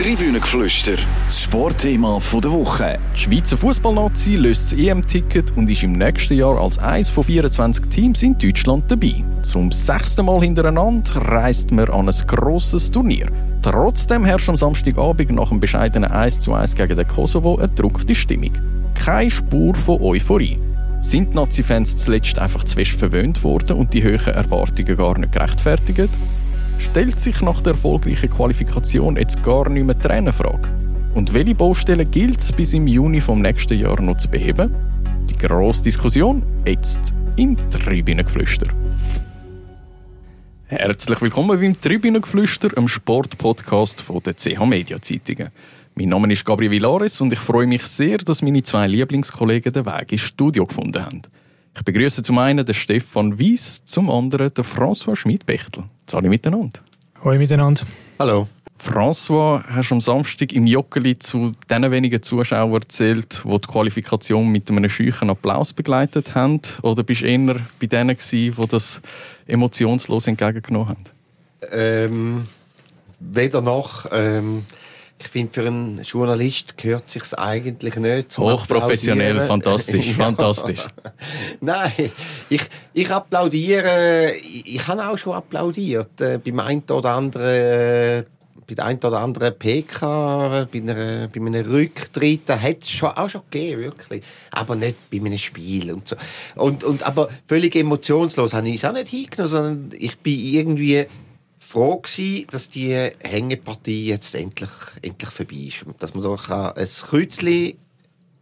Tribünengeflüster, das Sportthema der Woche. Die Schweizer Fußballnazi löst das EM-Ticket und ist im nächsten Jahr als eines von 24 Teams in Deutschland dabei. Zum sechsten Mal hintereinander reist man an ein grosses Turnier. Trotzdem herrscht am Samstagabend nach einem bescheidenen 1:1 gegen den Kosovo eine druckte Stimmung. Keine Spur von Euphorie. Sind die Nazi-Fans zuletzt einfach zu fest verwöhnt worden und die hohen Erwartungen gar nicht gerechtfertigt? Stellt sich nach der erfolgreichen Qualifikation jetzt gar nicht mehr die Trainerfrage. Und welche Baustellen gilt es bis im Juni vom nächsten Jahr noch zu beheben? Die grosse Diskussion jetzt im Tribünengeflüster. Herzlich willkommen beim Tribünengeflüster, einem Sportpodcast der CH Media Zeitungen. Mein Name ist Gabriel Villares und ich freue mich sehr, dass meine zwei Lieblingskollegen den Weg ins Studio gefunden haben. Ich begrüße zum einen den Stefan Wies, zum anderen den François Schmidt-Bechtel. Alle miteinander. Hallo miteinander. Hallo. François, hast du am Samstag im Joggeli zu den wenigen Zuschauern erzählt, die die Qualifikation mit einem scheuchen Applaus begleitet haben? Oder bist du eher bei denen, die das emotionslos entgegengenommen haben? Ähm, weder noch. Ähm, ich finde, für einen Journalist gehört sich eigentlich nicht Hochprofessionell, fantastisch, ja. fantastisch. Nein, ich, ich applaudiere, ich habe auch schon applaudiert, äh, beim einen oder anderen äh, bei der einen oder anderen PK, bei, einer, bei einem Rücktritt, da hat es schon, auch schon gegeben, wirklich. Aber nicht bei einem Spiel und so. Und, und, aber völlig emotionslos habe ich es auch nicht hingenommen, sondern ich bin irgendwie froh gewesen, dass die Hängepartie jetzt endlich, endlich vorbei ist. Dass man da ein Kreuzchen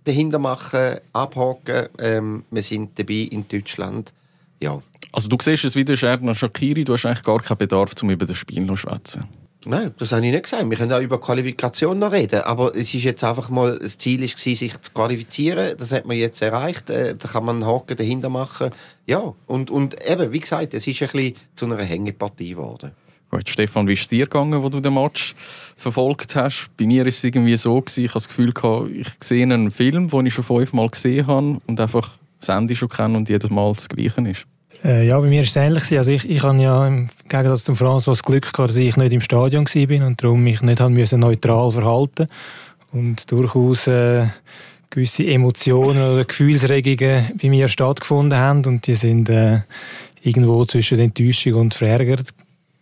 dahinter machen, abhaken. Ähm, wir sind dabei in Deutschland. Ja. Also du siehst es wieder, Scherner Shakiri, du hast eigentlich gar keinen Bedarf, um über das Spiel zu schwätzen. Nein, das habe ich nicht gesagt. Wir können auch über Qualifikation noch reden. Aber es ist jetzt einfach mal, das Ziel war, sich zu qualifizieren. Das hat man jetzt erreicht. Äh, da kann man einen Haken dahinter machen. Ja, und, und eben, wie gesagt, es ist ein bisschen zu einer Hängepartie geworden. Gut, Stefan, wie ist es dir gegangen, wo du den Match verfolgt hast? Bei mir ist es irgendwie so gewesen, ich habe das Gefühl gehabt, ich sehe einen Film, den ich schon fünfmal gesehen habe und einfach das Ende schon kenne und jedes Mal das Gleiche ist. Äh, ja, bei mir ist es ähnlich. Also ich, ich habe ja im Gegensatz zum Franz das Glück gehabt, dass ich nicht im Stadion war und darum mich nicht haben müssen neutral verhalten und durchaus äh, gewisse Emotionen oder Gefühlsregungen bei mir stattgefunden haben und die sind äh, irgendwo zwischen Enttäuschung und Verärgert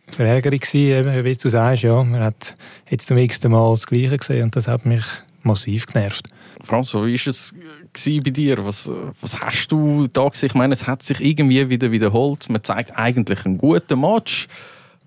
Verärgerung gewesen, wie du sagst, ja. Man hat jetzt zum nächsten Mal das Gleiche gesehen und das hat mich massiv genervt. François, wie war es bei dir? Was, was hast du da gesehen? Ich meine, es hat sich irgendwie wieder wiederholt. Man zeigt eigentlich einen guten Match,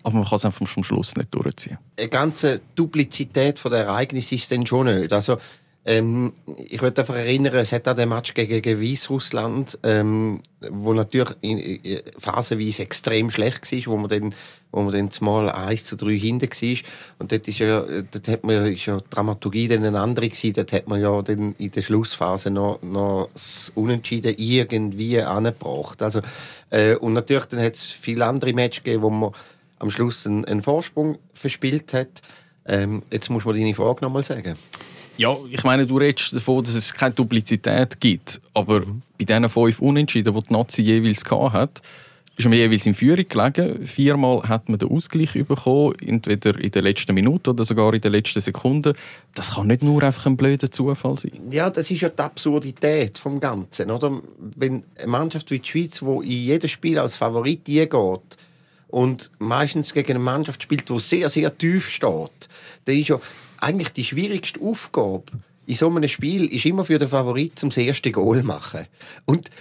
aber man kann es einfach zum Schluss nicht durchziehen. Eine ganze Duplizität der Ereignisse ist dann schon nicht. Also, ähm, ich würde einfach erinnern, es hat auch den Match gegen, gegen Weißrussland, ähm, wo natürlich in, in, phasenweise extrem schlecht war, wo man dann, wo man dann mal 1 zu 3 hinten war. Und dort, ist ja, dort hat man, ist ja die Dramaturgie dann eine andere gewesen. Dort hat man ja dann in der Schlussphase noch, noch das Unentschieden irgendwie angebracht. Also, äh, und natürlich dann hat es viele andere Matches gegeben, wo man am Schluss einen, einen Vorsprung verspielt hat. Ähm, jetzt muss man deine Frage noch mal sagen. Ja, ich meine, du redest davon, dass es keine Duplizität gibt. Aber mhm. bei diesen fünf Unentschieden, die die Nazi jeweils hat, ist man jeweils in Führung gelegen. Viermal hat man den Ausgleich bekommen, entweder in der letzten Minute oder sogar in der letzten Sekunde. Das kann nicht nur einfach ein blöder Zufall sein. Ja, das ist ja die Absurdität vom Ganzen. Oder? Wenn eine Mannschaft wie die Schweiz, die in jedem Spiel als Favorit geht und meistens gegen eine Mannschaft spielt, die sehr, sehr tief steht, dann ist ja eigentlich die schwierigste Aufgabe in so einem Spiel ist immer für den Favorit zum ersten Goal machen. Und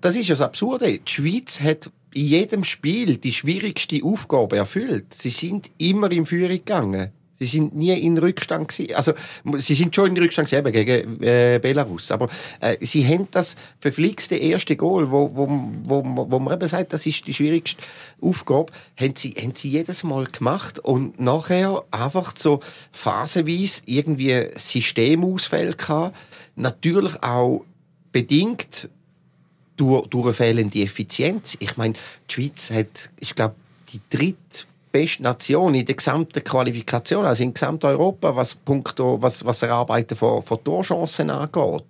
das ist das Absurde. Die Schweiz hat in jedem Spiel die schwierigste Aufgabe erfüllt. Sie sind immer in Führung gegangen. Sie sind nie in Rückstand gewesen. Also, sie sind schon in Rückstand gewesen, gegen äh, Belarus. Aber äh, sie haben das verflixte erste Goal, wo, wo, wo, wo man eben sagt, das ist die schwierigste Aufgabe, haben sie, haben sie jedes Mal gemacht und nachher einfach so phasenweise irgendwie Systemausfälle gehabt. Natürlich auch bedingt durch, durch fehlende Effizienz. Ich meine, die Schweiz hat, ich glaube, die dritte beste Nation in der gesamten Qualifikation, also in Gesamteuropa, was punkto, was, was Erarbeiten von, von Torchancen angeht.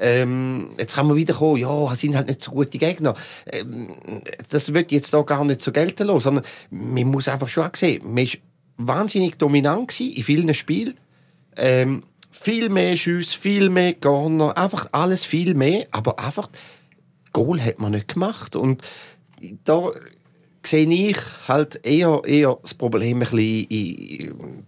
Ähm, jetzt kann man wieder kommen, ja, sind halt nicht so gute Gegner. Ähm, das wird jetzt da gar nicht so gelten lassen, sondern man muss einfach schon sehen, man ist wahnsinnig dominant in vielen Spielen. Ähm, viel mehr Schüsse, viel mehr Corner, einfach alles viel mehr, aber einfach Goal hat man nicht gemacht und da sehe ich halt eher, eher das Problem ein bisschen in,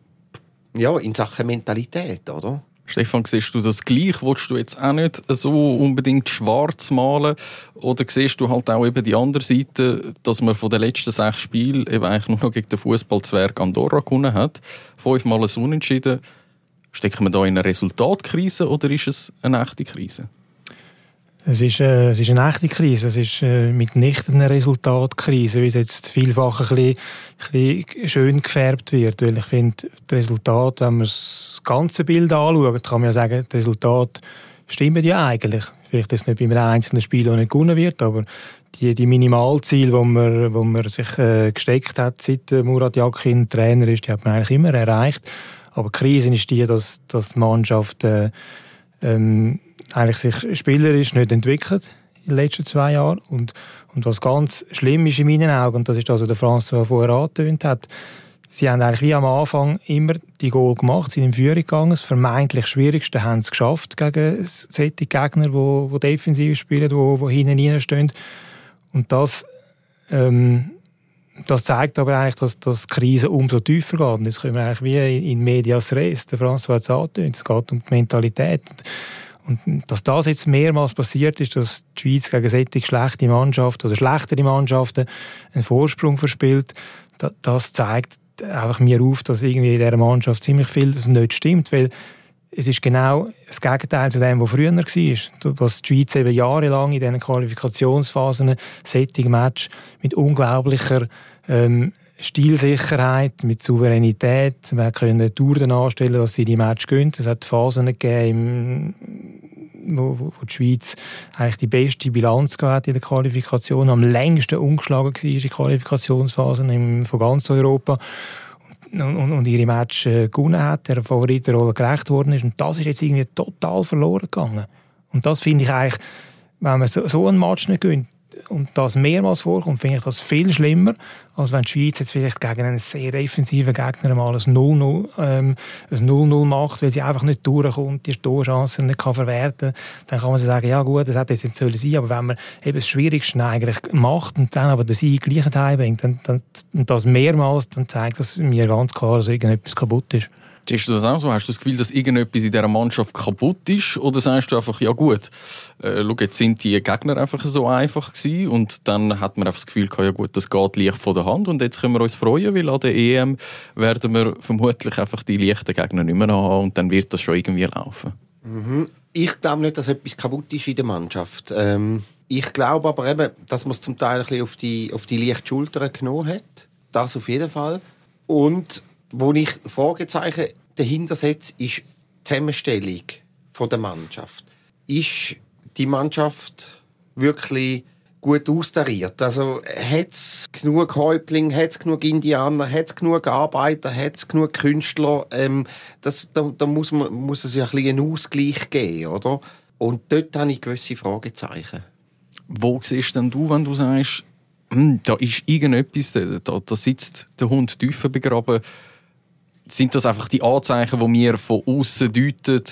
ja, in Sachen Mentalität, oder? Stefan, siehst du das gleich? Willst du jetzt auch nicht so unbedingt schwarz malen? Oder siehst du halt auch eben die andere Seite, dass man von den letzten sechs Spielen eben eigentlich nur noch gegen den Fußballzwerg Andorra gewonnen hat? Fünfmal ein Unentschieden. Stecken wir da in eine Resultatkrise oder ist es eine echte Krise? Es ist, äh, es ist eine echte Krise. Es ist äh, mitnichten eine Resultatkrise, wie es jetzt vielfach ein bisschen, ein bisschen schön gefärbt wird. Weil ich finde, das Resultat, wenn man das ganze Bild anschaut, kann man ja sagen, das Resultat stimmt ja eigentlich. Vielleicht ist es nicht bei einem einzelnen Spiel, das nicht gewonnen wird, aber die, die Minimalziele, die man, wo man sich äh, gesteckt hat, seit Murat Yakin Trainer ist, die hat man eigentlich immer erreicht. Aber die Krise ist die, dass, dass die Mannschaft äh, ähm, eigentlich sich spielerisch nicht entwickelt in den letzten zwei Jahren. Und, und was ganz schlimm ist in meinen Augen, und das ist das, was der François vorher angetönt hat, sie haben eigentlich wie am Anfang immer die Goal gemacht, sind in Führung gegangen. Das vermeintlich Schwierigste haben sie geschafft gegen solche Gegner, die, die defensiv spielen, die, die hinten reinstehen. Und das, ähm, das zeigt aber eigentlich, dass, dass die Krise umso tiefer geht. Und jetzt können wir eigentlich wie in Medias Res, der François hat es angetönt, es geht um die Mentalität. Und dass das jetzt mehrmals passiert ist, dass die Schweiz gegen solche schlechte Mannschaften oder schlechtere Mannschaften einen Vorsprung verspielt, das zeigt einfach mir auf, dass irgendwie in dieser Mannschaft ziemlich viel nicht stimmt, weil es ist genau das Gegenteil zu dem, was früher war. Was die Schweiz eben jahrelang in diesen Qualifikationsphasen, Setting-Match mit unglaublicher ähm, Stilsicherheit, mit Souveränität. Wir können Touren anstellen, dass sie die Match gewinnen. Es hat Phasen gegeben, wo, wo die Schweiz eigentlich die beste Bilanz gehabt in der Qualifikation, am längsten umgeschlagen war in den Qualifikationsphasen von ganz Europa und, und, und ihre Match äh, gewonnen hat, der Favoritenrolle gerecht worden ist. Und das ist jetzt irgendwie total verloren gegangen. Und das finde ich eigentlich, wenn man so, so einen Match nicht gewinnt, und das mehrmals vorkommt, finde ich das viel schlimmer, als wenn die Schweiz jetzt vielleicht gegen einen sehr defensiven Gegner mal ein 0-0 ähm, macht, weil sie einfach nicht durchkommt, die Torchancen nicht kann verwerten Dann kann man sagen, ja gut, das hätte jetzt nicht sollen sein, aber wenn man eben das Schwierigste eigentlich macht und dann aber den Sieg gleich heimbringt, dann, dann, und das mehrmals, dann zeigt das mir ganz klar, dass irgendetwas kaputt ist. Siehst du das auch so? Hast du das Gefühl, dass irgendetwas in dieser Mannschaft kaputt ist? Oder sagst du einfach, ja gut, äh, schau, jetzt sind die Gegner einfach so einfach gewesen und dann hat man einfach das Gefühl ja gut, das geht leicht von der Hand und jetzt können wir uns freuen, weil an der EM werden wir vermutlich einfach die leichten Gegner nicht mehr haben und dann wird das schon irgendwie laufen. Mhm. Ich glaube nicht, dass etwas kaputt ist in der Mannschaft. Ähm, ich glaube aber eben, dass man es zum Teil ein bisschen auf die, auf die leichte Schulter genommen hat. Das auf jeden Fall. Und wo ich Fragezeichen dahinter setze, ist die Zusammenstellung der Mannschaft. Ist die Mannschaft wirklich gut austariert? Also hat es genug Häuptlinge, hat es genug Indianer, hat es genug Arbeiter, hat es genug Künstler? Ähm, das, da, da muss, man, muss es ja ein einen Ausgleich geben, oder? Und dort habe ich gewisse Fragezeichen. Wo siehst denn du, wenn du sagst, hm, da ist irgendetwas, da, da sitzt der Hund tiefer begraben, sind das einfach die Anzeichen, die mir von außen deuten?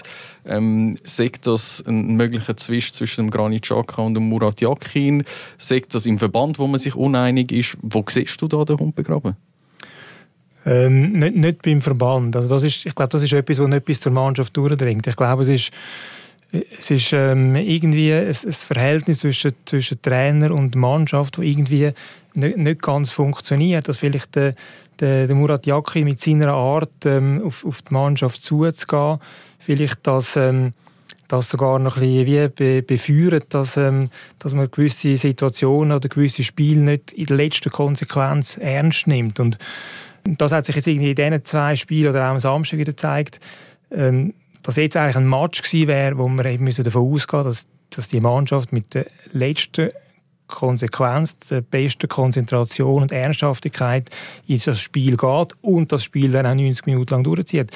Ähm, sagt das ein möglicher Zwist zwischen dem Granit Xhaka und dem Murat Yakin? Sagt das im Verband, wo man sich uneinig ist? Wo siehst du da den Hund begraben? Ähm, nicht, nicht beim Verband. Also das ist, ich glaube, das ist etwas, was nicht bis zur Mannschaft durchdringt. Ich glaube, es ist, es ist ähm, irgendwie ein, ein, Verhältnis zwischen, zwischen Trainer und Mannschaft, das irgendwie nicht, nicht ganz funktioniert. Dass vielleicht der, der, der Murat Yakin mit seiner Art ähm, auf, auf die Mannschaft zuzugehen, vielleicht das, ähm, das sogar noch ein bisschen wie be, befeuert, dass, ähm, dass man gewisse Situationen oder gewisse Spiele nicht in der letzten Konsequenz ernst nimmt. Und das hat sich jetzt irgendwie in diesen zwei Spielen oder auch am Samstag wieder gezeigt, ähm, dass jetzt eigentlich ein Match gewesen wäre, wo wir eben davon ausgehen müssen, dass, dass die Mannschaft mit der letzten Konsequenz, der besten Konzentration und Ernsthaftigkeit in das Spiel geht und das Spiel dann auch 90 Minuten lang durchzieht.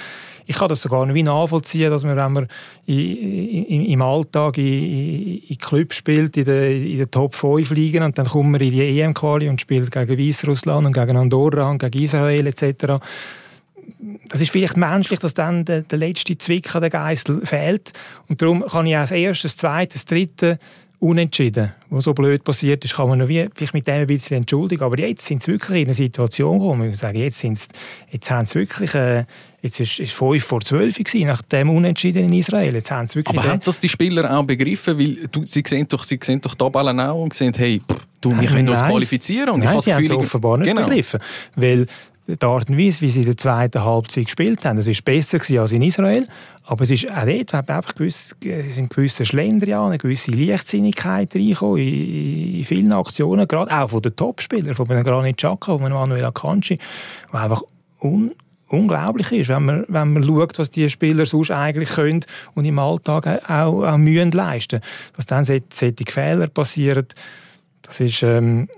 Ich kann das sogar nicht nachvollziehen, dass man, wenn man im Alltag in, Clubs spielt, in der Top 5 liegen und dann kommt man in die EM-Quali und spielt gegen Weißrussland und gegen Andorra und gegen Israel etc., das ist vielleicht menschlich, dass dann der, der letzte Zwick an der Geißel fehlt. Und darum kann ich als erstes, zweites, dritte unentschieden, was so blöd passiert ist, kann man noch wie, vielleicht mit dem ein bisschen entschuldigen. Aber jetzt sind sie wirklich in eine Situation gekommen, ich sagen, jetzt, sind's, jetzt haben sie wirklich, äh, jetzt ist es 5 vor 12 gewesen, nach dem Unentschieden in Israel. Jetzt haben sie wirklich Aber haben das die Spieler auch begriffen? Weil du, sie sehen doch, sie sehen doch die Ballen auch und sehen, hey, pff, du, wir können uns qualifizieren. Und Nein, ich sie haben es offenbar nicht genau. begriffen. Weil die Art und Weise, wie sie in der zweiten Halbzeit gespielt haben, das ist besser als in Israel. Aber es ist auch dort hat einfach es sind gewisse Schlendrian, eine gewisse Leichtsinnigkeit reingekommen in, in vielen Aktionen, gerade auch von den Topspielern, von einem Granit Xhaka, von einem Manuel Akanji, der einfach un unglaublich ist, wenn man, wenn man schaut, was die Spieler sonst eigentlich können und im Alltag auch, auch Mühen leisten. Dass dann solche Fehler passieren, das ist... Ähm,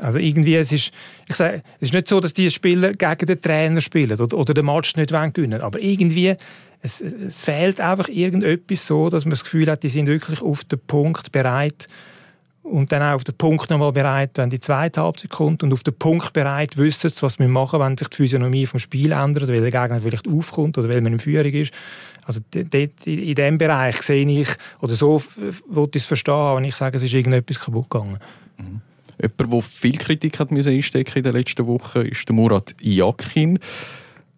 also irgendwie, es ist, ich sage, es ist nicht so, dass die Spieler gegen den Trainer spielen oder, oder den Match nicht gewinnen wollen, aber irgendwie, es, es fehlt einfach irgendetwas so, dass man das Gefühl hat, die sind wirklich auf den Punkt bereit und dann auch auf den Punkt nochmal bereit, wenn die zweite Halbzeit kommt und auf den Punkt bereit wissen sie, was wir machen, wenn sich die Physiognomie vom Spiel ändert, weil der Gegner vielleicht aufkommt oder weil man in Führung ist. Also in diesem Bereich sehe ich, oder so wollte ich es verstehen, wenn ich sage, es ist irgendetwas kaputt gegangen. Mhm. Jemand, der viel Kritik hat einstecken in den letzten Wochen, ist Murat Yakin.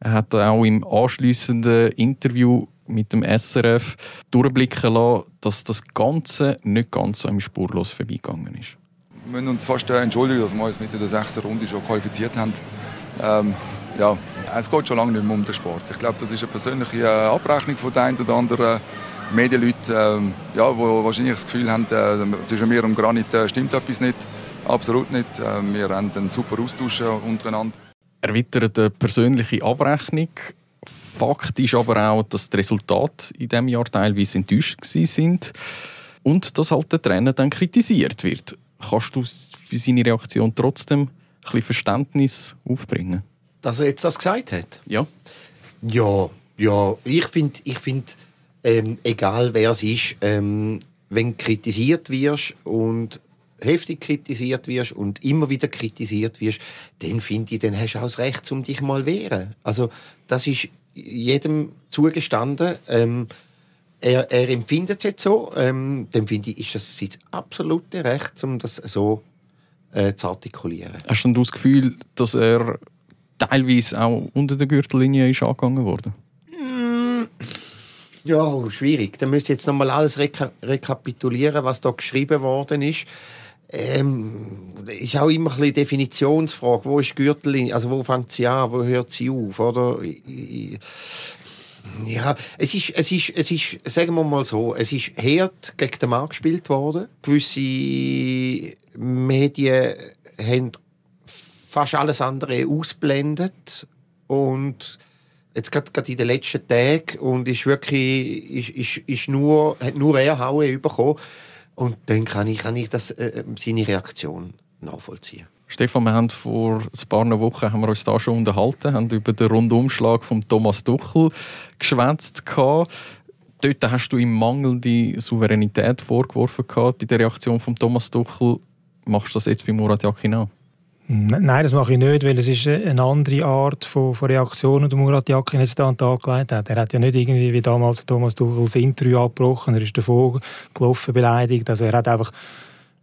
Er hat auch im anschliessenden Interview mit dem SRF durchblicken lassen, dass das Ganze nicht ganz so im Spurlos vorbeigegangen ist. Wir müssen uns fast entschuldigen, dass wir uns nicht in der sechsten Runde schon qualifiziert haben. Ähm, ja, es geht schon lange nicht mehr um den Sport. Ich glaube, das ist eine persönliche Abrechnung von den einen oder anderen Medienleuten, ähm, ja, die wahrscheinlich das Gefühl haben, äh, zwischen mir und Granit äh, stimmt etwas nicht. Absolut nicht. Ähm, wir haben einen super Austausch äh, untereinander. Er wittert eine persönliche Abrechnung. Fakt ist aber auch, dass die Resultate in diesem Jahr teilweise enttäuscht sind und dass halt der Trainer dann kritisiert wird. Kannst du für seine Reaktion trotzdem ein bisschen Verständnis aufbringen? Dass er jetzt das gesagt hat? Ja. Ja, ja. Ich finde, ich find, ähm, egal wer es ist, ähm, wenn du kritisiert wirst und heftig kritisiert wirst und immer wieder kritisiert wirst, dann finde ich, dann hast du auch das Recht, um dich mal wehren. Also das ist jedem zugestanden. Ähm, er, er, empfindet es jetzt so. Ähm, dann finde ich, ist das sein absolute Recht, um das so äh, zu artikulieren. Hast du das Gefühl, dass er teilweise auch unter der Gürtellinie ist angegangen wurde? Mm. Ja, schwierig. Da müsst ihr jetzt nochmal alles reka rekapitulieren, was da geschrieben worden ist ähm, ist auch immer eine Definitionsfrage. Wo ist Gürtel? Also wo fängt sie an? Wo hört sie auf? Oder? Ja, es ist, es ist, es ist, sagen wir mal so, es ist hart gegen den Mann gespielt worden. Gewisse Medien haben fast alles andere ausblendet und jetzt gerade in den letzten Tagen und ist wirklich, ist, ist, ist nur, hat nur er Haue bekommen. Und dann kann ich, kann ich das, äh, seine Reaktion nachvollziehen. Stefan, wir haben vor ein paar Wochen haben wir uns da schon unterhalten, haben über den Rundumschlag von Thomas Tuchel geschwätzt. Dort hast du ihm mangelnde Souveränität vorgeworfen bei der Reaktion von Thomas Tuchel. Machst du das jetzt bei Murat Yakin auch? Nein, das mache ich nicht, weil es ist eine andere Art von, von Reaktion, die Murat Yakin jetzt da an den Tag gelegt hat. Er hat ja nicht irgendwie wie damals Thomas Tuchel das Interview abgebrochen, er ist davor gelaufen, beleidigt. Also er hat einfach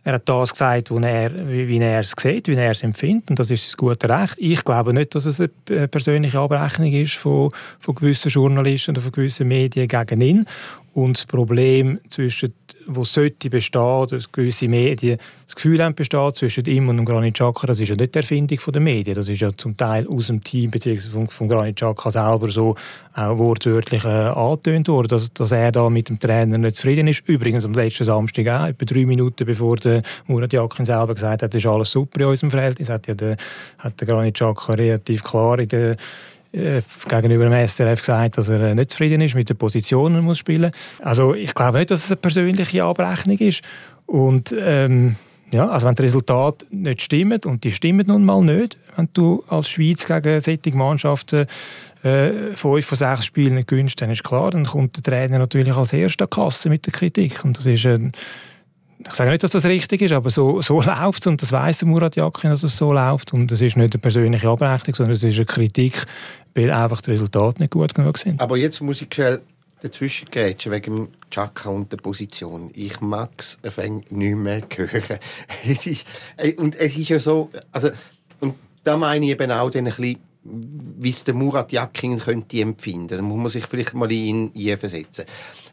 er hat das gesagt, wie er, wie er es sieht, wie er es empfindet. Und das ist sein gutes Recht. Ich glaube nicht, dass es eine persönliche Abrechnung ist von, von gewissen Journalisten oder von gewissen Medien gegen ihn. Und das Problem zwischen wo sollte bestehen, dass gewisse Medien das Gefühl haben, besteht zwischen ihm und dem Granit Xhaka, das ist ja nicht die Erfindung der Medien, das ist ja zum Teil aus dem Team bzw. Von, von Granit Xhaka selber so auch wortwörtlich äh, angetönt worden, dass, dass er da mit dem Trainer nicht zufrieden ist. Übrigens am letzten Samstag auch, etwa drei Minuten bevor der Murat Yakin selber gesagt hat, das ist alles super in unserem Verhältnis, hat ja der, hat der Granit Xhaka relativ klar in der äh, gegenüber dem SRF gesagt, dass er äh, nicht zufrieden ist mit den Positionen, muss spielen. Also ich glaube nicht, dass es eine persönliche Abrechnung ist. Und ähm, ja, also wenn die Resultate nicht stimmen, und die stimmen nun mal nicht, wenn du als Schweiz gegen solche Mannschaften äh, fünf von sechs Spielen nicht gewinnst, dann ist klar, dann kommt der Trainer natürlich als erster Kasse mit der Kritik. Und das ist, äh, ich sage nicht, dass das richtig ist, aber so, so läuft es und das weiß Murat Yakin, dass es so läuft und das ist nicht eine persönliche Abrechnung, sondern es ist eine Kritik, weil einfach die Resultate nicht gut genug sind. Aber jetzt muss ich schnell dazwischen gehen, wegen dem Chaka und der Position. Ich mag es nicht mehr hören. Es ist, und es ist ja so, also, und da meine ich eben auch ein bisschen, wie es der Murat Yakin könnte empfinden. Da muss man sich vielleicht mal in ihn versetzen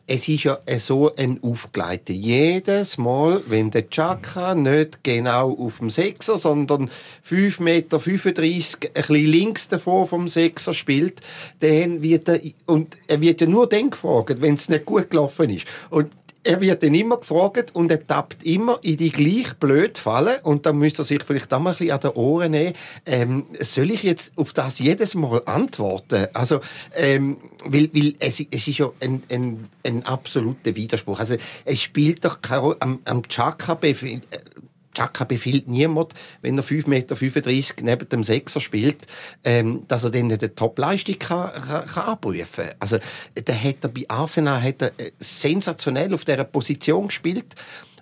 es ist ja so ein Aufgleiten. Jedes Mal, wenn der Chaka nicht genau auf dem Sechser, sondern 5,35 Meter ein bisschen links davor vom Sechser spielt, dann wird er, und er wird ja nur dann gefragt, wenn es nicht gut gelaufen ist. Und er wird dann immer gefragt und er tappt immer in die gleich blöd Falle und dann müsste er sich vielleicht auch mal ein bisschen an den Ohren nehmen. Ähm, soll ich jetzt auf das jedes Mal antworten? Also, ähm, weil, weil es, es ist ja ein, ein, ein absoluter Widerspruch. Also, es spielt doch keine Rolle. Am, am Chaka Chaka befiehlt niemand, wenn er 5,35 Meter neben dem Sechser spielt, ähm, dass er dann eine Top-Leistung kann, kann, kann abrufen kann. Also, der hat er bei Arsenal hat er äh, sensationell auf dieser Position gespielt.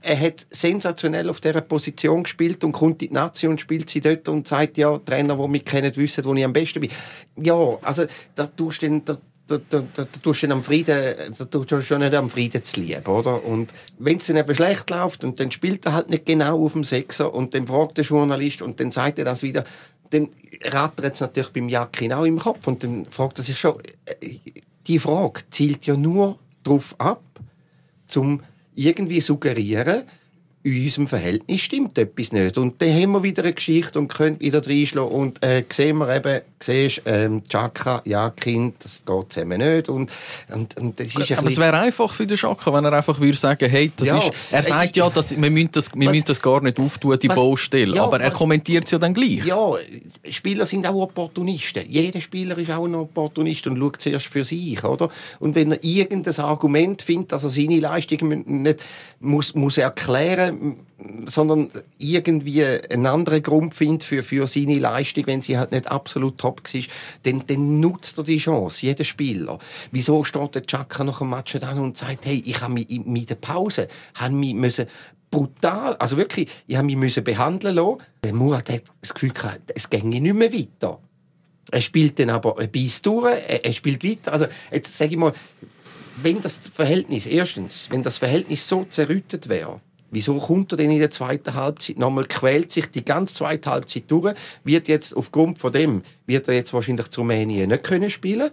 Er hat sensationell auf dieser Position gespielt und kommt in die Nation und spielt sie dort und sagt, ja, Trainer, die mich kennen, wissen, wo ich am besten bin. Ja, also da tust du dann, da, da, da, da, da tust du am Frieden, da tust du schon nicht am Frieden zu lieben, oder? Und wenn es dann eben schlecht läuft und dann spielt er halt nicht genau auf dem Sechser und dann fragt der Journalist und dann sagt er das wieder, dann rattert es natürlich beim Jakin auch im Kopf und dann fragt er sich schon, äh, die Frage zielt ja nur darauf ab, zum irgendwie suggerieren, in unserem Verhältnis stimmt etwas nicht. Und dann haben wir wieder eine Geschichte und können wieder reinschlagen. Und äh, sehen wir eben, siehst, ähm, Chaka, ja, Kind, das geht zusammen nicht. Und, und, und das ist Aber es wäre einfach für den Chaka, wenn er einfach würde sagen, hey, das ja, ist, er sagt äh, ja, dass, wir, müssen das, wir was, müssen das gar nicht auftun, die was, Baustelle. Ja, aber er was, kommentiert es ja dann gleich. Ja, Spieler sind auch Opportunisten. Jeder Spieler ist auch ein Opportunist und schaut zuerst für sich, oder? Und wenn er irgendein Argument findet, dass er seine Leistung nicht muss, muss erklären sondern irgendwie einen anderen Grund findet für, für seine Leistung, wenn sie halt nicht absolut top war, dann, dann nutzt er die Chance, jeder Spieler. Wieso steht der Chaka nach dem Match dann und sagt, hey, ich habe mich in der Pause habe mich müssen brutal, also wirklich, ich habe mich müssen behandeln lassen. Der Murat hat das Gefühl gehabt, es ginge nicht mehr weiter. Er spielt dann aber ein Biss durch, er spielt weiter. Also jetzt sage ich mal, wenn das Verhältnis, erstens, wenn das Verhältnis so zerrüttet wäre, Wieso kommt er denn in der zweiten Halbzeit nochmal, quält sich die ganze zweite Halbzeit durch, wird jetzt aufgrund von dem, wird er jetzt wahrscheinlich zu Rumänien nicht können spielen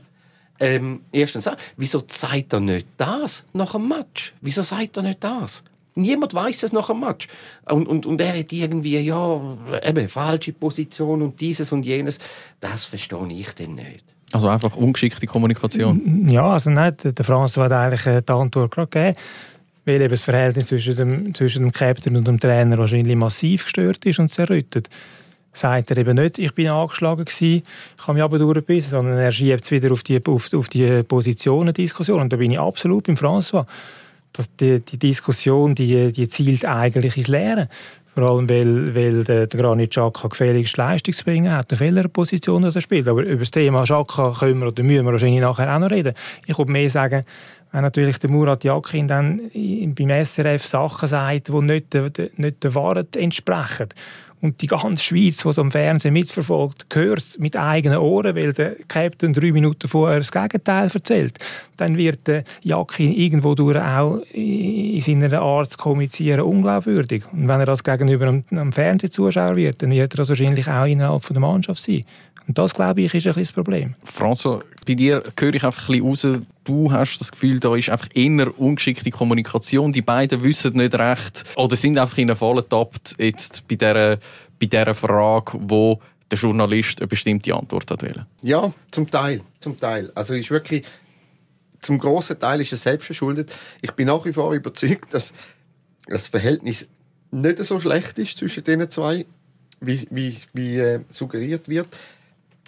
ähm, erstens, wieso sagt er nicht das nach dem Match? Wieso sagt er nicht das? Niemand weiß es nach dem Match. Und, und, und er hat irgendwie, ja, eben, falsche Position und dieses und jenes. Das verstehe ich dann nicht. Also einfach ungeschickte Kommunikation? Ja, also nein, der Franz hat eigentlich äh, die Antwort gerade gegeben weil eben das Verhältnis zwischen dem, zwischen dem Captain und dem Trainer wahrscheinlich massiv gestört ist und zerrüttet. Sagt er eben nicht, ich bin angeschlagen gewesen, ich habe mich aber durchgebissen, sondern er schiebt es wieder auf die, auf, auf die Positionen-Diskussion. Und da bin ich absolut beim François. Dass die, die Diskussion, die, die zielt eigentlich ins Leere. Vor allem, weil, weil der, der Granit Xhaka gefälligst Leistung zu bringen hat, auf welcher Position er spielt. Aber über das Thema Xhaka können wir oder müssen wir wahrscheinlich nachher auch noch reden. Ich würde mehr sagen, wenn natürlich der Murat Yakin dann beim SRF Sachen sagt, die nicht, nicht der Wahrheit entsprechen. Und die ganze Schweiz, die es am Fernsehen mitverfolgt, hört mit eigenen Ohren, weil der Captain drei Minuten vorher das Gegenteil erzählt. Dann wird der Jakin irgendwo durch auch in seiner Art zu kommunizieren unglaubwürdig. Und wenn er das gegenüber einem, Fernsehzuschauer wird, dann wird er das wahrscheinlich auch innerhalb der Mannschaft sein. Und das, glaube ich, ist ein bisschen das Problem. François, bei dir höre ich einfach ein bisschen raus, du hast das Gefühl, da ist einfach eher ungeschickte Kommunikation. Die beiden wissen nicht recht oder sind einfach in einen Fallen getappt jetzt bei dieser, bei dieser Frage, wo der Journalist eine bestimmte Antwort hat wählen. Ja, zum Teil, zum Teil. Also ist wirklich zum großen Teil ist es selbst verschuldet. Ich bin nach wie vor überzeugt, dass das Verhältnis nicht so schlecht ist zwischen den zwei, wie, wie, wie äh, suggeriert wird.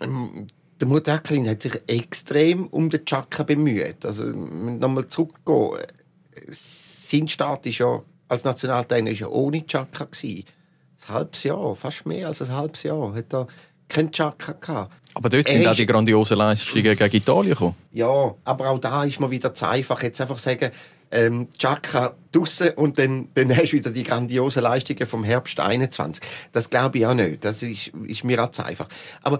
Ähm, der Mutakrin hat sich extrem um den Chaka bemüht. Also, nochmal zurückgehen. Sein Start ist ja, als Nationaltrainer ist ja ohne Chaka. Ein halbes Jahr, fast mehr als ein halbes Jahr, hat er keinen Chaka gehabt. Aber dort sind auch die grandiosen Leistungen gegen Italien gekommen. Ja, aber auch da ist man wieder zu einfach. Jetzt einfach sagen, ähm, Chaka draussen und dann, dann hast du wieder die grandiosen Leistungen vom Herbst 21. Das glaube ich auch nicht. Das ist, ist mir auch zu einfach. Aber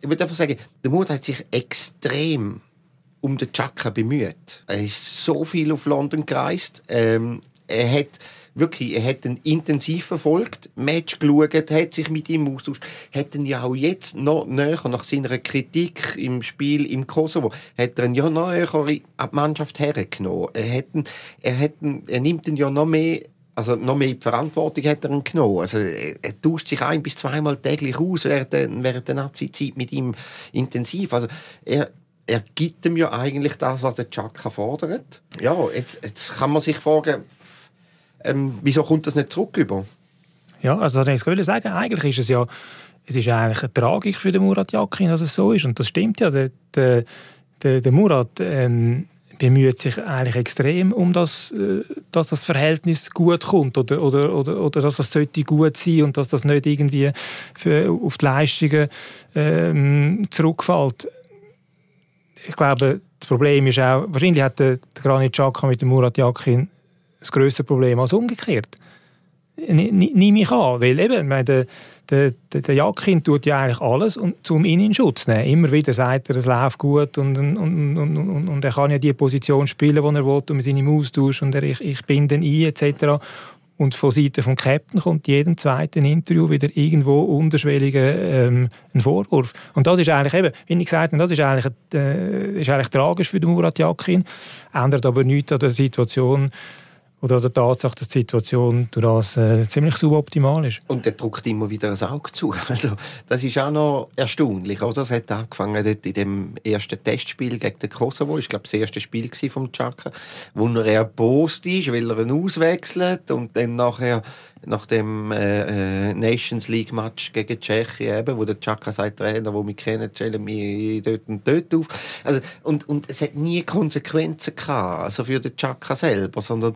ich würde einfach sagen, der Mut hat sich extrem um den Chaka bemüht. Er ist so viel auf London gereist. Ähm, er hat wirklich, er hat ihn intensiv verfolgt, Match geschaut, hat sich mit ihm austauscht, hat ihn ja auch jetzt noch näher, nach seiner Kritik im Spiel im Kosovo, hat er ihn ja noch näher an die Mannschaft hergenommen. Er, hat ihn, er, hat ihn, er nimmt ihn ja noch mehr also noch mehr Verantwortung hat er ihn genommen. Also er, tauscht sich ein bis zweimal täglich aus während der, während der Nazi-Zeit mit ihm intensiv. Also er, er gibt ihm ja eigentlich das, was der Chaka fordert. Ja, jetzt, jetzt kann man sich fragen, ähm, wieso kommt das nicht zurück über? Ja, also ich würde sagen, eigentlich ist es ja es ist eigentlich eine Tragik für den Murat Yakin, dass es so ist. Und das stimmt ja. Der, der, der, der Murat ähm, bemüht sich eigentlich extrem um das, äh, dass das Verhältnis gut kommt oder, oder, oder, oder dass das sollte gut sein und dass das nicht irgendwie für, auf die Leistungen ähm, zurückfällt. Ich glaube, das Problem ist auch, wahrscheinlich hat der, der Granit Xhaka mit dem Murat Yakin das größere Problem als umgekehrt. Nehme ich an, weil eben, meine, der, der, der Jakin tut ja eigentlich alles, um ihn in Schutz zu nehmen. Immer wieder sagt er, es läuft gut und, und, und, und, und er kann ja die Position spielen, die er will, und wir sind im Austausch und er, ich, ich bin dann ein, etc. Und von Seite vom Captain kommt jedem zweiten Interview wieder irgendwo unterschwelliger ähm, ein Vorwurf. Und das ist eigentlich eben, wie ich gesagt habe, das ist eigentlich, äh, ist eigentlich tragisch für den Murat Yakin, ändert aber nichts an der Situation, oder der Tatsache, dass die Situation durch das äh, ziemlich suboptimal ist. Und der drückt immer wieder ein Auge zu. Also, das ist auch noch erstaunlich. Oder? Es hat angefangen dort in dem ersten Testspiel gegen den Kosovo. Ich glaube, das erste Spiel vom Chaka, wo er erbost ist, weil er ihn auswechselt und dann nachher nach dem äh, äh Nations League Match gegen Tschechien, eben, wo der Chaka sagt, Trainer, wo wir kennen, stellen wir dort und dort auf. Also, und, und es hat nie Konsequenzen gehabt, also für den Chaka selber, sondern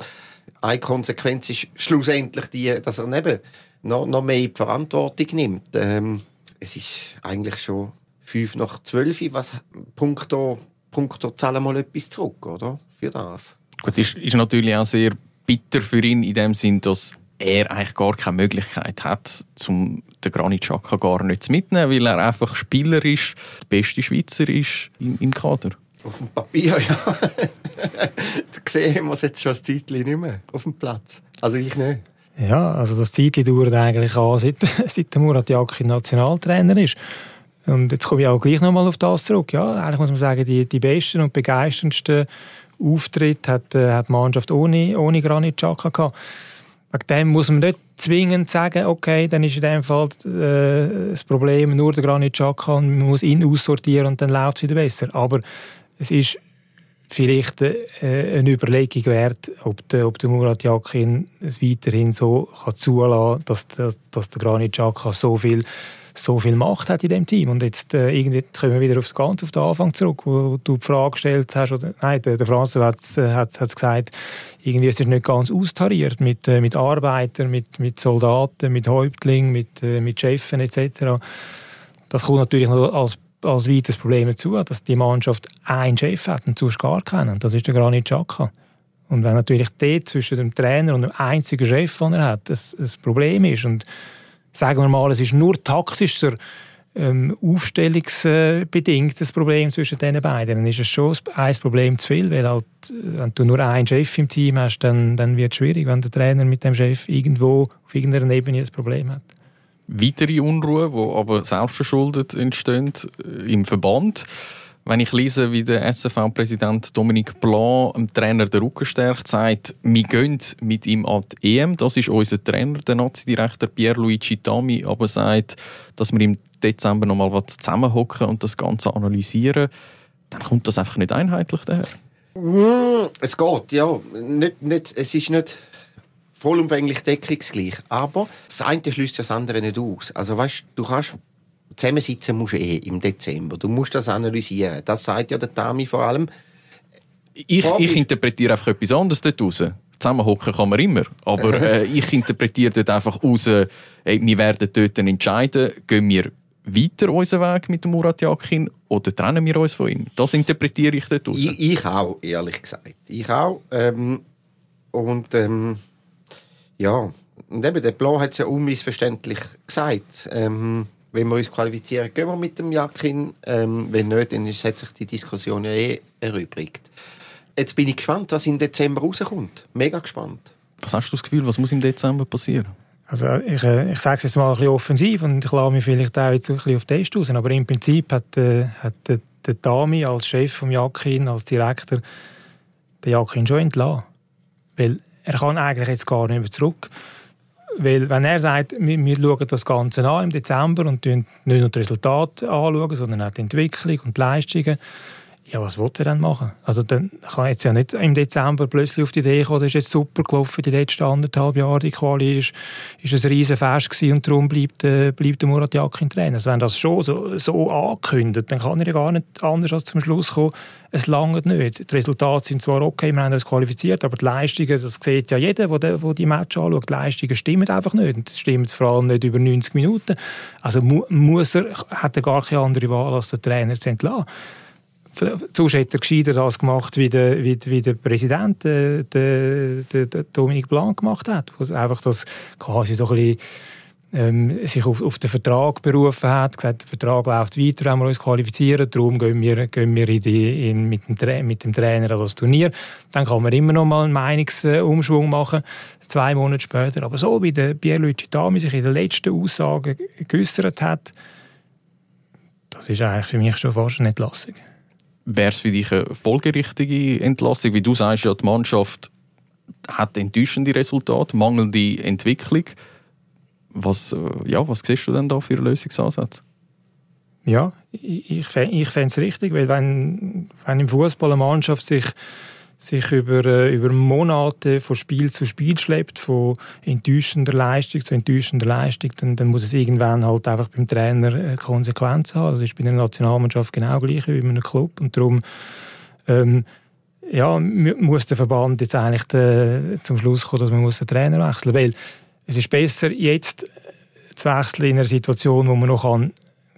eine Konsequenz ist schlussendlich die, dass er eben noch, noch mehr die Verantwortung nimmt. Ähm, es ist eigentlich schon fünf nach zwölf, was punkto, punkto zahlen mal etwas zurück, oder? Für das. Gut, ist, ist natürlich auch sehr bitter für ihn in dem Sinn, dass er eigentlich gar keine Möglichkeit hat, zum den Granit Xhaka gar nicht zu mitnehmen, weil er einfach Spieler ist, der beste Schweizer ist im, im Kader. Auf dem Papier, ja. gesehen haben wir es jetzt schon ein Zeitchen nicht mehr auf dem Platz. Also ich nicht. Ja, also das Zeitchen dauert eigentlich an, seit, seit der Murat Yakin Nationaltrainer ist. Und jetzt komme ich auch gleich nochmal auf das zurück. Ja, eigentlich muss man sagen, die, die besten und begeisterndsten Auftritte hat, äh, hat die Mannschaft ohne, ohne Granit Xhaka gehabt. Wegen dem muss man nicht zwingend sagen, okay, dann ist in dem Fall äh, das Problem nur der Granit Xhaka und man muss ihn aussortieren und dann läuft es wieder besser. Aber es ist vielleicht äh, eine Überlegung wert, ob der, ob der Murat Yakin es weiterhin so kann zulassen kann, dass, dass, der Granit Xhaka so viel, so viel Macht hat in dem Team. Und jetzt äh, irgendwie kommen wir wieder auf, ganz auf den Anfang zurück, wo du die Frage gestellt hast, oder, nein, der, der Franz hat es äh, gesagt, irgendwie es ist nicht ganz austariert mit, äh, mit Arbeitern, mit, mit Soldaten, mit Häuptlingen, mit, äh, mit Chefen etc. Das kommt natürlich noch als als weiteres Problem dazu, dass die Mannschaft einen Chef hat und sonst gar keinen. Das ist der Granit Xhaka. Und wenn natürlich dort zwischen dem Trainer und dem einzigen Chef, den er hat, das ein Problem ist und sagen wir mal, es ist nur taktischer ähm, aufstellungsbedingt das Problem zwischen den beiden, dann ist es schon ein Problem zu viel, weil halt, wenn du nur einen Chef im Team hast, dann, dann wird es schwierig, wenn der Trainer mit dem Chef irgendwo auf irgendeiner Ebene ein Problem hat weitere Unruhe, die aber selbstverschuldet entstehen äh, im Verband. Wenn ich lese, wie der SFV-Präsident Dominique Blanc dem Trainer der Rücken stärkt, sagt, wir gehen mit ihm an die EM. Das ist unser Trainer, der Nazi-Direktor Pierluigi Tami, aber sagt, dass wir im Dezember nochmal zusammenhocken und das Ganze analysieren. Dann kommt das einfach nicht einheitlich daher. Mm, es geht, ja. Nicht, nicht, es ist nicht vollumfänglich deckungsgleich. Aber das eine schließt das andere nicht aus. Also weißt, du kannst zusammensitzen musst eh im Dezember. Du musst das analysieren. Das sagt ja der Tami vor allem. Ich, ich interpretiere einfach etwas anderes dort raus. Zusammenhocken kann man immer. Aber äh, ich interpretiere dort einfach raus, ey, wir werden dort entscheiden, gehen wir weiter unseren Weg mit dem Murat Yakin oder trennen wir uns von ihm? Das interpretiere ich dort raus. Ich, ich auch, ehrlich gesagt. Ich auch. Ähm, Und ähm, ja, und eben, der Plan hat es ja unmissverständlich gesagt. Ähm, wenn wir uns qualifizieren, gehen wir mit dem Jakin. Ähm, wenn nicht, dann hat sich die Diskussion ja eh erübrigt. Jetzt bin ich gespannt, was im Dezember rauskommt. Mega gespannt. Was hast du das Gefühl, was muss im Dezember passieren? Also ich, äh, ich sage es jetzt mal ein bisschen offensiv und ich lasse mich vielleicht auch jetzt ein bisschen auf Test raus, aber im Prinzip hat, äh, hat der, der Dami als Chef vom Jakin, als Direktor, den Jakin schon entlassen. Weil er kann eigentlich jetzt gar nicht mehr zurück. Weil wenn er sagt, wir, schauen das Ganze an im Dezember und nicht nur die Resultate anschauen, sondern auch die Entwicklung und die Leistungen, ja, was will er dann machen? Also dann kann jetzt ja nicht im Dezember plötzlich auf die Idee kommen, das ist jetzt super gelaufen die letzten anderthalb Jahre, die Quali ist, ist ein riesen Fest gewesen und darum bleibt, äh, bleibt der Murat Yakin Trainer. Also wenn das schon so, so ankündigt, dann kann er ja gar nicht anders als zum Schluss kommen, es langt nicht. Die Resultate sind zwar okay, wir haben uns qualifiziert, aber die Leistungen, das sieht ja jeder, der die, die Match anschaut, die Leistungen stimmen einfach nicht. Und stimmen vor allem nicht über 90 Minuten. Also mu muss er, hat er gar keine andere Wahl, als den Trainer zu entlassen. Sonst hätte er gescheiter das gemacht, wie der, wie, wie der Präsident, äh, der, der, der Dominik Blanc, gemacht hat. Einfach das quasi so ein bisschen ähm, sich auf, auf, den Vertrag berufen hat, gesagt, der Vertrag läuft weiter, wenn wir uns qualifizieren, darum gehen wir, gehen wir in die, in, mit, dem mit, dem Trainer an das Turnier. Dann kann man immer noch mal einen Meinungsumschwung machen, zwei Monate später. Aber so wie der Pierluigi Dami sich in den letzten Aussagen geäußert hat, das ist eigentlich für mich schon fast eine Entlassung wäre es für dich eine folgerichtige Entlassung? Wie du sagst, ja, die Mannschaft hat enttäuschende Resultate, mangelnde Entwicklung. Was, äh, ja, was siehst du denn da für einen Lösungsansatz? Ja, ich, ich fände es richtig, weil wenn, wenn im Fußball eine Mannschaft sich sich über, äh, über Monate von Spiel zu Spiel schleppt, von enttäuschender Leistung zu enttäuschender Leistung, dann, dann muss es irgendwann halt einfach beim Trainer äh, Konsequenzen haben. Das ist bei einer Nationalmannschaft genau gleich wie bei einem Club und darum ähm, ja, muss der Verband jetzt eigentlich de, zum Schluss kommen, dass man muss den Trainer wechseln muss. Weil es ist besser, jetzt zu wechseln in einer Situation, wo man noch kann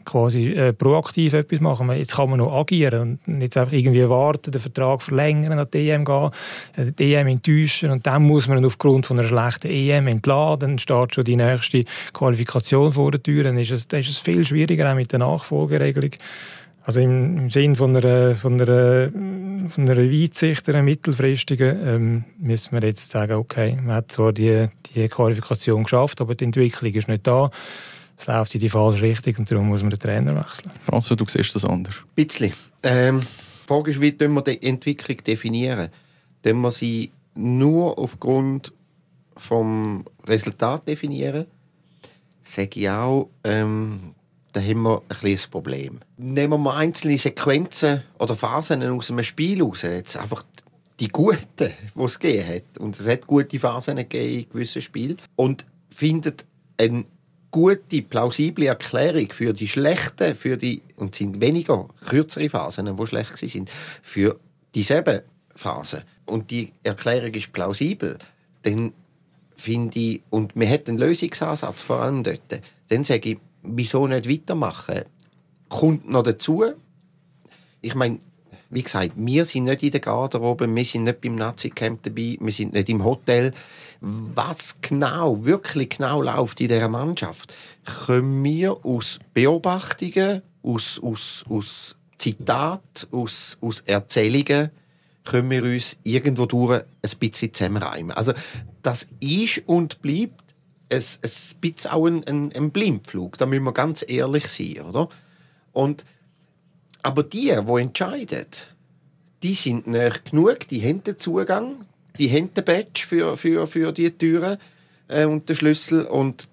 quasi äh, proaktiv etwas machen. Jetzt kann man noch agieren und nicht einfach irgendwie warten, den Vertrag verlängern, an die EM gehen, äh, die EM enttäuschen und dann muss man aufgrund von einer schlechten EM entladen, dann steht schon die nächste Qualifikation vor der Tür, dann ist es, dann ist es viel schwieriger auch mit der Nachfolgeregelung. Also im, im Sinn von einer, von einer, von einer Weitsicht, einer mittelfristigen, ähm, müssen wir jetzt sagen, okay, man hat zwar die, die Qualifikation geschafft, aber die Entwicklung ist nicht da es läuft in die falsche Richtung und darum muss man den Trainer wechseln. François, du siehst das anders. Ein bisschen. Ähm, die Frage ist, wie wir die Entwicklung definieren? Definieren wir sie nur aufgrund vom Resultat definieren? Sage ich auch, ähm, da haben wir ein kleines Problem. Nehmen wir mal einzelne Sequenzen oder Phasen aus einem Spiel raus. Jetzt einfach die guten, die es gegeben hat. Und es hat gute Phasen gegeben in gewissen Spielen. Und findet ein gute, plausible Erklärung für die schlechten, für die, und sind weniger kürzere Phasen, die schlecht sind, für dieselben Phasen. Und die Erklärung ist plausibel, dann finde ich, und wir hätten einen Lösungsansatz vor allem dort, dann sage ich, wieso nicht weitermachen? Kommt noch dazu, ich meine, wie gesagt, wir sind nicht in der Garderobe, wir sind nicht beim Nazi-Camp dabei, wir sind nicht im Hotel. Was genau, wirklich genau läuft in dieser Mannschaft, können wir aus Beobachtungen, aus, aus, aus Zitaten, aus, aus Erzählungen, können wir uns irgendwo durch ein bisschen zusammenreimen. Also das ist und bleibt ein, ein bisschen auch ein, ein, ein Blindflug, da müssen wir ganz ehrlich sein, oder? Und aber die, die entscheiden, die sind nicht genug, die haben den Zugang, die haben den Badge für, für, für die Türen äh, und den Schlüssel. Und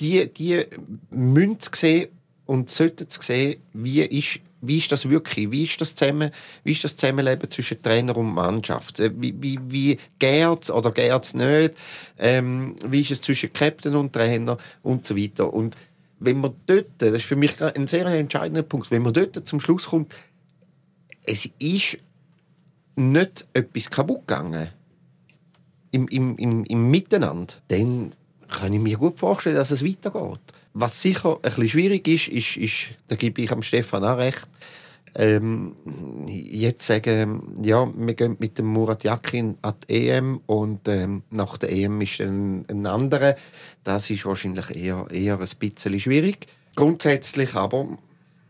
die, die müssen sehen und sollten sehen, wie ist, wie ist das wirklich, wie ist das, zusammen, wie ist das Zusammenleben zwischen Trainer und Mannschaft, äh, wie, wie, wie geht es oder geht es nicht, ähm, wie ist es zwischen Captain und Trainer? Und so weiter. Und wenn man dort, das ist für mich ein sehr entscheidender Punkt, wenn man dort zum Schluss kommt, es ist nicht etwas kaputt gegangen im, im, im, im Miteinander, dann kann ich mir gut vorstellen, dass es weitergeht. Was sicher ein bisschen schwierig ist, ist, ist da gebe ich am Stefan auch recht, ähm, jetzt sagen, ja, wir gehen mit dem Murat Yakin an die EM und ähm, nach der EM ist ein, ein anderer. Das ist wahrscheinlich eher, eher ein bisschen schwierig. Grundsätzlich aber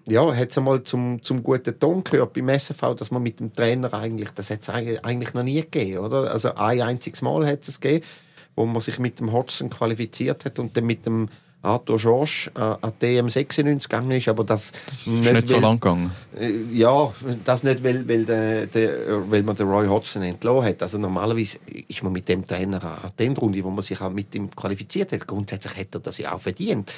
ja, hat es einmal zum, zum guten Ton gehört beim SFV, dass man mit dem Trainer eigentlich, das hat es eigentlich noch nie gegeben, oder? Also ein einziges Mal hat es gegeben, wo man sich mit dem Hodgson qualifiziert hat und dann mit dem Arthur Georges äh, an DM 96 gegangen ist, aber das, das ist nicht, so lang gegangen. Äh, ja, das nicht, weil, weil, der, der, weil man den Roy Hodgson entlassen hat. Also normalerweise ist man mit dem Trainer an dem Runde, wo man sich auch mit ihm qualifiziert hat. Grundsätzlich hätte er das ja auch verdient.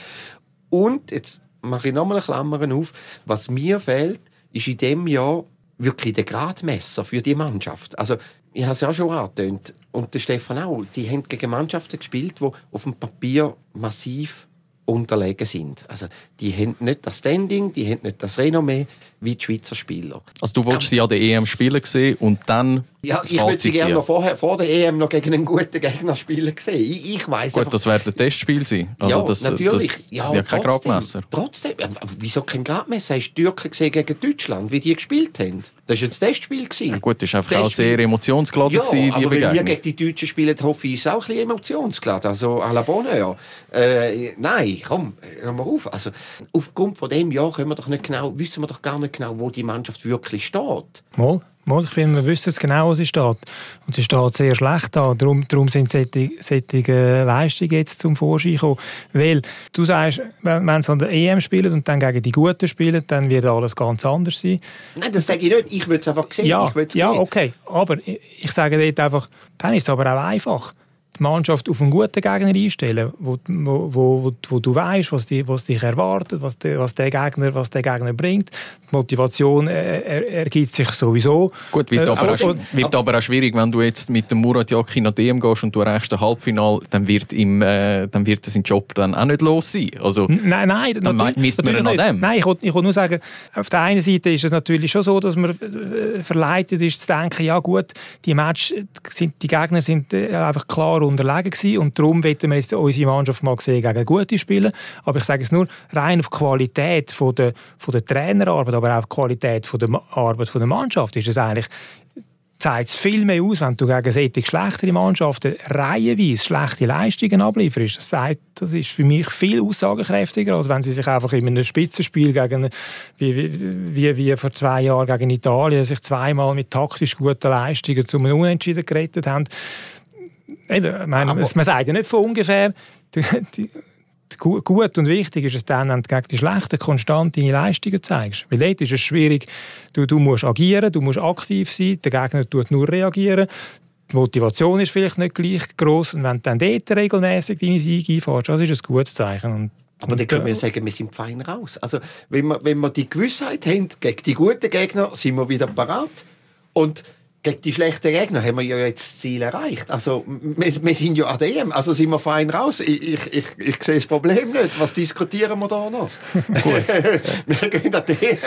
Und jetzt mache ich nochmal eine Klammer auf. Was mir fehlt, ist in dem Jahr wirklich der Gradmesser für die Mannschaft. Also ich habe es ja auch schon angetönt und der Stefan auch. Die haben gegen Mannschaften gespielt, die auf dem Papier massiv unterlegen sind. Also die haben nicht das Standing, die haben nicht das Renommee wie die Schweizer Spieler. Also du wolltest sie an der EM spielen sehen und dann Ja, ich würde sie gerne noch vorher, vor der EM noch gegen einen guten Gegner spielen sehen. Ich, ich weiss Gut, einfach, das wäre ein Testspiel sein. Also ja, das, natürlich. Das, das ja, ist ja kein trotzdem, Gradmesser. Trotzdem, wieso kein Gradmesser? Hast du Türken gesehen gegen Deutschland, wie die gespielt haben? Das war ein Testspiel. Ja, gut, das war einfach auch sehr emotionsgeladen. Ja, gewesen, aber wenn wir gegen die Deutschen spielen, hoffe ich, ist es auch ein bisschen emotionsgeladen. Also à la Bonheur. Äh, nein, komm, hör mal auf. Also, aufgrund von dem Jahr können wir doch nicht genau, wissen wir doch gar nicht genau, wo die Mannschaft wirklich steht. Mal. Mal, ich finde, wir wissen genau, wo sie steht. Und sie steht sehr schlecht da. Darum, darum sind solche, solche Leistungen jetzt zum Vorschein gekommen. Weil du sagst, wenn, wenn sie an der EM spielen und dann gegen die Guten spielen, dann wird alles ganz anders sein. Nein, das sage ich nicht. Ich würde es einfach sehen. Ja, ja okay. Aber ich, ich sage dort einfach, dann ist es aber auch einfach die Mannschaft auf einen guten Gegner einstellen, wo, wo, wo, wo du weißt, was, die, was dich erwartet, was, die, was, der Gegner, was der Gegner bringt. Die Motivation äh, er, ergibt sich sowieso. Gut, wird, Äh, aber, aber- auch, wird aber auch schwierig, wenn du jetzt mit dem Murat Yakin an DM gehst und du erreichst ein Halbfinale, dann wird, ihm, äh, dann wird sein Job dann auch nicht los sein. Also, Nein, nein, Dann misst man an dem. Nein, ich wollte nur sagen, auf der einen Seite ist es natürlich schon so, dass man äh, verleitet ist zu denken, ja gut, die Match, sind, die Gegner sind äh, einfach klar unterlegen gewesen und darum wollen wir jetzt unsere Mannschaft mal sehen gegen gute Spiele. Aber ich sage es nur, rein auf die Qualität von der, von der Trainerarbeit, aber auch die Qualität von der Arbeit von der Mannschaft ist es eigentlich zeigt es viel mehr aus, wenn du gegen solche schlechtere Mannschaften reihenweise schlechte Leistungen ablieferst. Das, sagt, das ist für mich viel aussagekräftiger, als wenn sie sich einfach in einem Spitzenspiel gegen, wie, wie, wie, wie vor zwei Jahren gegen Italien sich zweimal mit taktisch guten Leistungen zu einem Unentschieden gerettet haben. Eben, ich meine, Aber- man sagt ja nicht von ungefähr, die, die, gu- gut und wichtig ist es dann, wenn du gegen die Schlechten konstant deine Leistungen zeigst. Weil dort ist es schwierig, du, du musst agieren, du musst aktiv sein, der Gegner tut nur reagieren. Die Motivation ist vielleicht nicht gleich groß und wenn du dann dort regelmäßig deine Siege einfährst, das ist ein gutes Zeichen. Und, Aber dann können wir sagen, wir sind fein raus. Also, wenn wir, wenn wir die Gewissheit haben, gegen die guten Gegner sind wir wieder parat. Und gegen die schlechten Gegner haben wir ja jetzt das Ziel erreicht. Also, wir, wir sind ja an dem. Also sind wir fein raus. Ich, ich, ich, ich sehe das Problem nicht. Was diskutieren wir da noch? wir gehen an dem.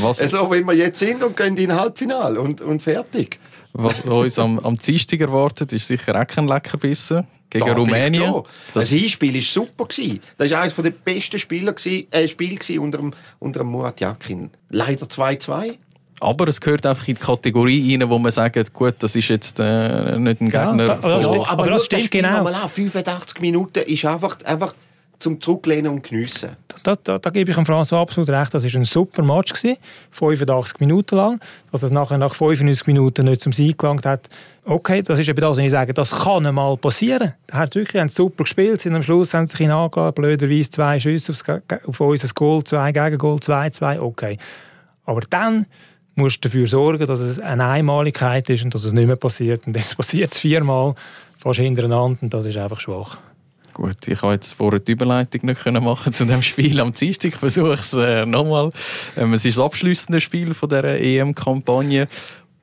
Was- so, wie wir jetzt sind und gehen in Halbfinale und, und fertig. was uns am, am Dienstag erwartet, ist sicher auch kein Leckerbissen gegen Da, Rumänien. schon. Das Hinspiel war super. gewesen. Das war eines der besten Spieler gewesen, äh, Spiele gewesen unter dem, unter dem Murat Yakin. Leider 2-2. Aber es gehört einfach in die Kategorie rein, wo man sagt, gut, das ist jetzt äh, nicht ein Ja, Gegner. da- von- das Ja, aber, aber das stimmt genau. Mal an, 85 Minuten ist einfach, einfach zum Zurücklehnen und Geniessen. da, da, da gebe ich dem François absolut recht. Das war ein super Match, gewesen, 85 Minuten lang. Dass es nachher nach 95 Minuten nicht zum Sieg gelangt hat, okay, das ist eben das, was ich sage, das kann einmal passieren. Er hat wirklich haben super gespielt, sind am Schluss haben sie sich angelassen, blöderweise zwei Schüsse aufs, auf unser Goal, zwei Gegengol, 2-2, okay. Aber dann musst dafür sorgen, dass es eine Einmaligkeit ist und dass es nicht mehr passiert. Und jetzt passiert es viermal, fast hintereinander und das ist einfach schwach. Gut, ich habe jetzt vorher die Überleitung nicht machen zu dem Spiel am Dienstag. Ich versuche es äh, nochmal. Ähm, es ist das abschließende Spiel von dieser EM-Kampagne.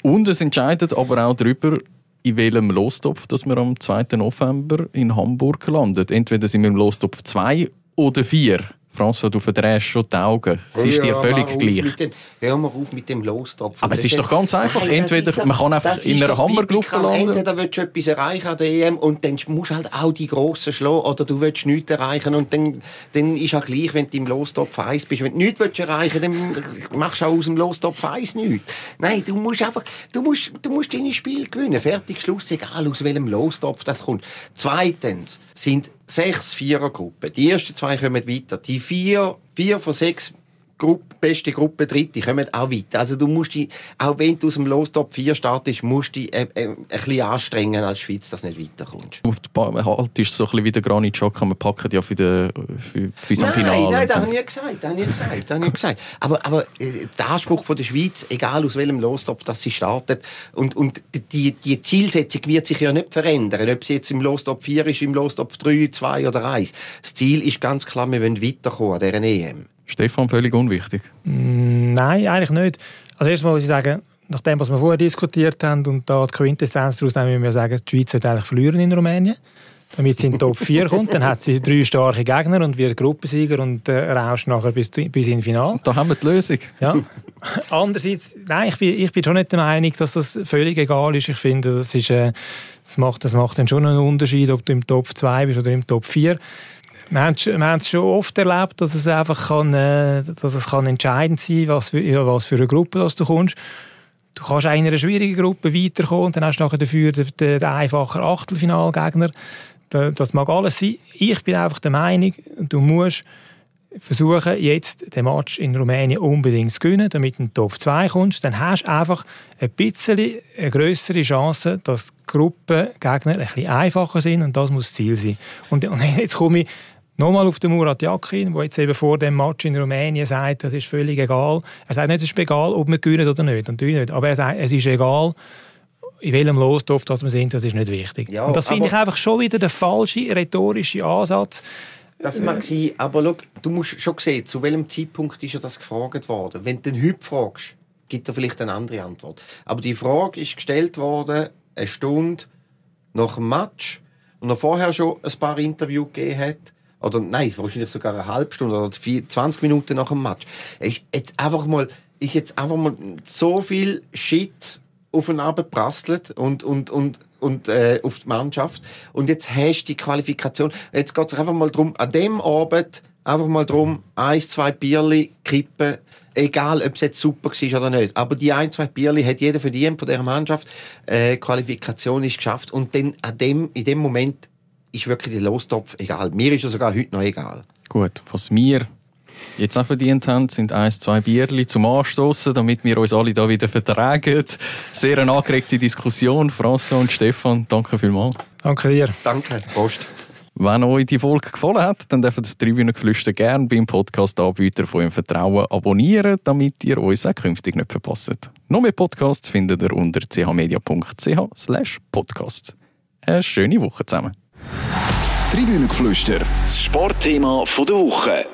Und es entscheidet aber auch darüber, in welchem Lostopf dass wir am 2. November in Hamburg landet. Entweder sind wir im Lostopf 2 oder 4 François, du verdrehst schon die Augen. Es ist dir völlig gleich. Dem, hör mal auf mit dem Lostopfen. Aber es ist doch ganz einfach. Nein, Entweder man kann einfach in einer Hammergruppe landen. Entweder willst du etwas erreichen an der EM und dann musst du halt auch die Grossen schlagen oder du willst nichts erreichen und dann, dann ist auch gleich, wenn du im Lostopf 1 bist. Wenn du nichts willst erreichen dann machst du auch aus dem Lostopf 1 nichts. Nein, du musst einfach, du musst, du musst deine Spiel gewinnen. Fertig, Schluss, egal aus welchem Lostopf das kommt. Zweitens sind sechs Vierergruppen. Die ersten zwei kommen weiter. Die vier, vier von sechs Gruppe, beste Gruppe, dritte, kommen auch weiter. Also du musst dich, auch wenn du aus dem Los-Top 4 startest, musst du dich äh, äh, ein bisschen anstrengen als Schweiz, dass du nicht weiterkommst. Und halt ist so ein bisschen wie der Granit Xhaka, man packt ja für, den, für, für nein, Finale. Nein, das habe ich nicht gesagt, das habe ich gesagt, das habe ich gesagt. Aber, aber äh, der Anspruch von der Schweiz, egal aus welchem Lostopf dass sie startet, und, und die, die Zielsetzung wird sich ja nicht verändern, ob sie jetzt im Lostopf 4 ist, im Lostopf 3, 2 oder 1. Das Ziel ist ganz klar, wir wollen weiterkommen an dieser EM. Stefan, völlig unwichtig? Mm, nein, eigentlich nicht. Also erstmal muss ich sagen, nach dem, was wir vorher diskutiert haben und da die Quintessenz daraus nehmen, müssen wir sagen, die Schweiz wird eigentlich verlieren in Rumänien. Damit sie in die Top 4 kommt, dann hat sie drei starke Gegner und wird Gruppensieger und äh, rauscht nachher bis, bis ins Finale. Da haben wir die Lösung. Ja. Andererseits, nein, ich bin, ich bin schon nicht der Meinung, dass das völlig egal ist. Ich finde, das, ist, äh, das, macht, das macht dann schon einen Unterschied, ob du im Top 2 bist oder im Top 4 wir haben, wir haben es schon oft erlebt, dass es einfach kann, äh, dass es kann entscheidend sein was für, ja, was für eine Gruppe dass du kommst. Du kannst in einer schwierigen Gruppe weiterkommen und dann hast du nachher dafür den, den, den einfachen Achtelfinalgegner. Das mag alles sein. Ich bin einfach der Meinung, du musst versuchen, jetzt den Match in Rumänien unbedingt zu gewinnen, damit du in den Top 2 kommst. Dann hast du einfach ein bisschen eine größere Chance, dass die Gruppengegner ein bisschen einfacher sind und das muss das Ziel sein. Und jetzt komme ich Nochmal auf den Murat Yakin, der jetzt eben vor dem Match in Rumänien sagt, das ist völlig egal. Er sagt nicht, es ist egal, ob wir gewinnen oder nicht. Natürlich nicht. Aber er sagt, es ist egal, in welchem Losdorf dass wir sind, das ist nicht wichtig. Ja, und das finde ich einfach schon wieder der falsche rhetorische Ansatz. Das mag sein, aber schau, du musst schon sehen, zu welchem Zeitpunkt ist er das gefragt worden. Wenn du den heute fragst, gibt er vielleicht eine andere Antwort. Aber die Frage ist gestellt worden, eine Stunde nach dem Match und er vorher schon ein paar Interviews gegeben hat oder nein, wahrscheinlich sogar eine halbe Stunde oder 20 Minuten nach dem Match. Ich jetzt einfach mal, ich jetzt einfach mal so viel Shit aufeinander prasselt und, und, und, und äh, auf die Mannschaft. Und jetzt hast du die Qualifikation. Jetzt geht es einfach mal darum, an dem Abend einfach mal darum, ein, zwei Bierli kippen, egal ob es jetzt super war oder nicht. Aber die ein, zwei Bierli hat jeder verdient von dieser Mannschaft. Äh, Qualifikation ist geschafft. Und dann an dem, in dem Moment ist wirklich der Lostopf egal. Mir ist er sogar heute noch egal. Gut, was wir jetzt auch verdient haben, sind ein, zwei Bierli zum Anstoßen, damit wir uns alle da wieder vertragen. Sehr eine angeregte Diskussion. François und Stefan, danke vielmals. Danke dir. Danke, Post. Wenn euch die Folge gefallen hat, dann dürft ihr das Tribünengeflüster gerne beim Podcast-Anbieter von eurem Vertrauen abonnieren, damit ihr uns auch künftig nicht verpasst. Noch mehr Podcasts findet ihr unter chmedia.ch podcast. Eine schöne Woche zusammen. Tribünengeflüster, das Sportthema der Woche.